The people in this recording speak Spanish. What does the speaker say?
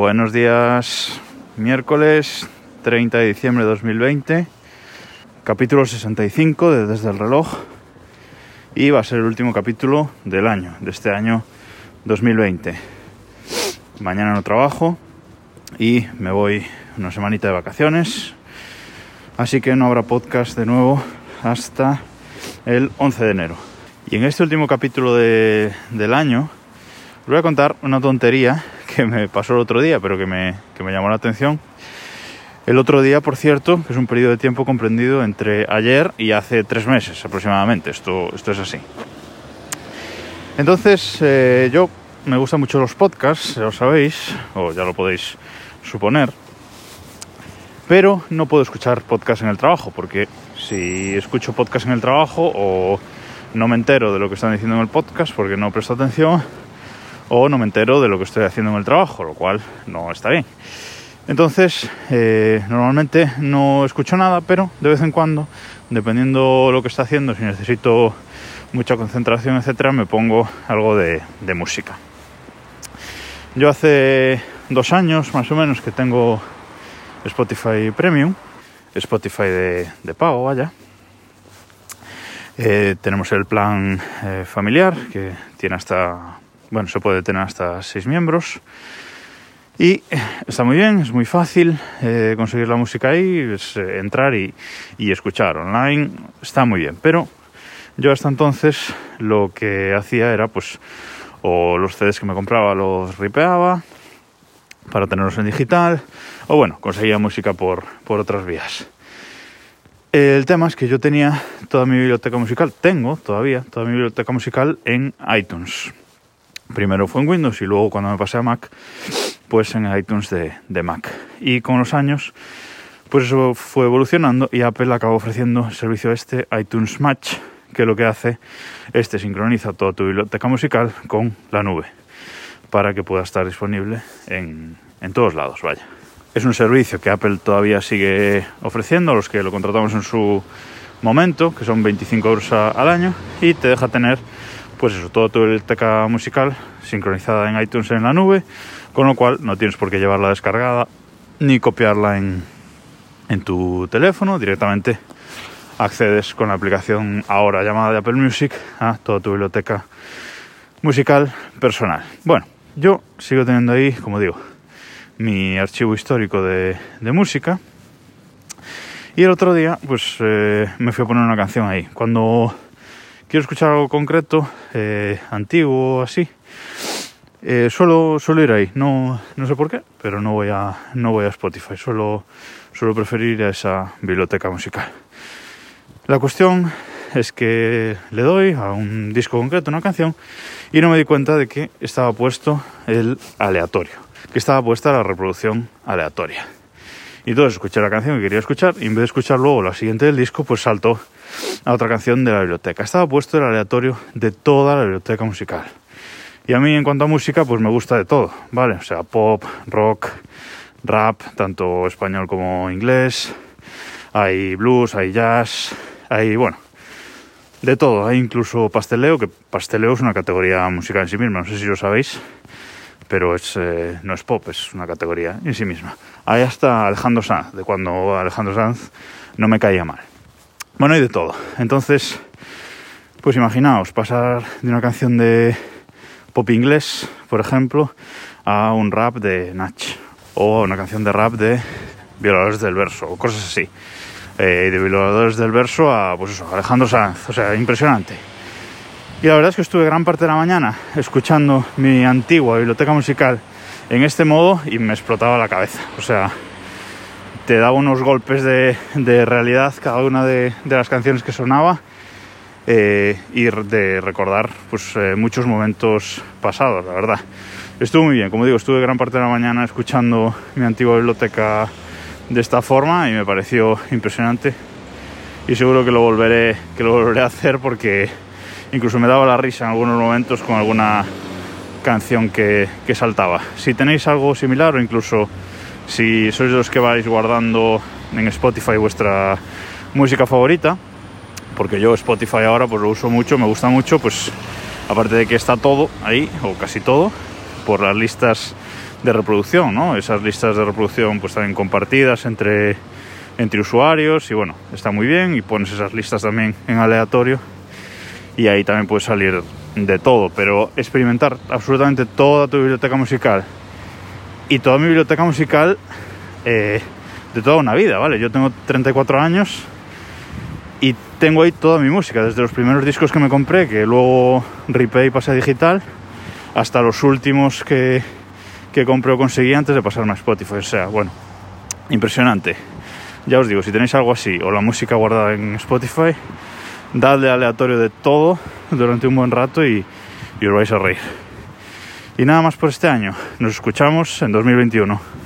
Buenos días, miércoles 30 de diciembre de 2020, capítulo 65 de Desde el reloj y va a ser el último capítulo del año, de este año 2020. Mañana no trabajo y me voy una semanita de vacaciones, así que no habrá podcast de nuevo hasta el 11 de enero. Y en este último capítulo de, del año os voy a contar una tontería que me pasó el otro día, pero que me, que me llamó la atención. El otro día, por cierto, que es un periodo de tiempo comprendido entre ayer y hace tres meses aproximadamente. Esto, esto es así. Entonces, eh, yo me gustan mucho los podcasts, ya lo sabéis, o ya lo podéis suponer. Pero no puedo escuchar podcast en el trabajo, porque si escucho podcast en el trabajo o no me entero de lo que están diciendo en el podcast porque no presto atención, o no me entero de lo que estoy haciendo en el trabajo, lo cual no está bien. Entonces, eh, normalmente no escucho nada, pero de vez en cuando, dependiendo lo que está haciendo, si necesito mucha concentración, etcétera, me pongo algo de, música. Yo hace dos años más o menos que tengo Spotify Premium, Spotify de, pago, vaya. Eh, tenemos el plan eh, familiar que tiene hasta bueno, se puede tener hasta seis miembros. Y está muy bien, es muy fácil eh, conseguir la música ahí, es eh, entrar y, escuchar online, está muy bien. Pero yo hasta entonces lo que hacía era pues o los CDs que me compraba los ripeaba para tenerlos en digital o bueno, conseguía música por, por otras vías. El tema es que yo tenía toda mi biblioteca musical, tengo todavía toda mi biblioteca musical en iTunes. Primero fue en Windows y luego cuando me pasé a Mac, pues en iTunes de, Mac. Y con los años, pues eso fue evolucionando y Apple acabó ofreciendo el servicio este, iTunes Match, que lo que hace, este sincroniza toda tu biblioteca musical con la nube, para que pueda estar disponible en, en todos lados, vaya. Es un servicio que Apple todavía sigue ofreciendo a los que lo contratamos en su momento, que son 25 euros al año, y te deja tener pues eso, toda tu biblioteca musical sincronizada en iTunes en la nube, con lo cual no tienes por qué llevarla descargada ni copiarla en, en tu teléfono, directamente accedes con la aplicación ahora llamada de Apple Music a toda tu biblioteca musical personal. Bueno, yo sigo teniendo ahí, como digo, mi archivo histórico de, música. Y el otro día, pues eh, me fui a poner una canción ahí. Cuando quiero escuchar algo concreto, eh, antiguo, así, eh, suelo, ir ahí. No, no sé por qué, pero no voy a, no voy a Spotify. Suelo, suelo preferir a esa biblioteca musical. La cuestión es que le doy a un disco concreto, una canción, y no me di cuenta de que estaba puesto el aleatorio, que estaba puesta la reproducción aleatoria. Y entonces escuché la canción que quería escuchar y en vez de escuchar luego la siguiente del disco, pues saltó a otra canción de la biblioteca. Estaba puesto el aleatorio de toda la biblioteca musical. Y a mí en cuanto a música, pues me gusta de todo, ¿vale? O sea, pop, rock, rap, tanto español como inglés. Hay blues, hay jazz, hay, bueno, de todo. Hay incluso pasteleo, que pasteleo es una categoría musical en sí misma, no sé si lo sabéis, pero es, eh, no es pop, es una categoría en sí misma. Hay hasta Alejandro Sanz, de cuando Alejandro Sanz no me caía mal. Bueno, hay de todo. Entonces, pues imaginaos pasar de una canción de pop inglés, por ejemplo, a un rap de Nach o a una canción de rap de violadores del verso o cosas así. Eh, de violadores del verso a, pues eso, Alejandro Sanz, o sea, impresionante. Y la verdad es que estuve gran parte de la mañana escuchando mi antigua biblioteca musical en este modo y me explotaba la cabeza. O sea, te daba unos golpes de, realidad cada una de, las canciones que sonaba eh, y de recordar pues, eh, muchos momentos pasados, la verdad. Estuvo muy bien, como digo, estuve gran parte de la mañana escuchando mi antigua biblioteca de esta forma y me pareció impresionante y seguro que lo volveré, que lo volveré a hacer porque incluso me daba la risa en algunos momentos con alguna canción que, que saltaba. Si tenéis algo similar o incluso si sois los que vais guardando en Spotify vuestra música favorita, porque yo Spotify ahora pues lo uso mucho, me gusta mucho, pues aparte de que está todo ahí, o casi todo, por las listas de reproducción, ¿no? Esas listas de reproducción pues compartidas entre, entre usuarios y bueno, está muy bien y pones esas listas también en aleatorio y ahí también puede salir de todo, pero experimentar absolutamente toda tu biblioteca musical y toda mi biblioteca musical eh, de toda una vida, ¿vale? Yo tengo 34 años y tengo ahí toda mi música, desde los primeros discos que me compré, que luego ripé y pasé a digital, hasta los últimos que, que compré o conseguí antes de pasarme a Spotify. O sea, bueno, impresionante. Ya os digo, si tenéis algo así o la música guardada en Spotify, dadle aleatorio de todo durante un buen rato y, y os vais a reír. Y nada más por este año. Nos escuchamos en 2021.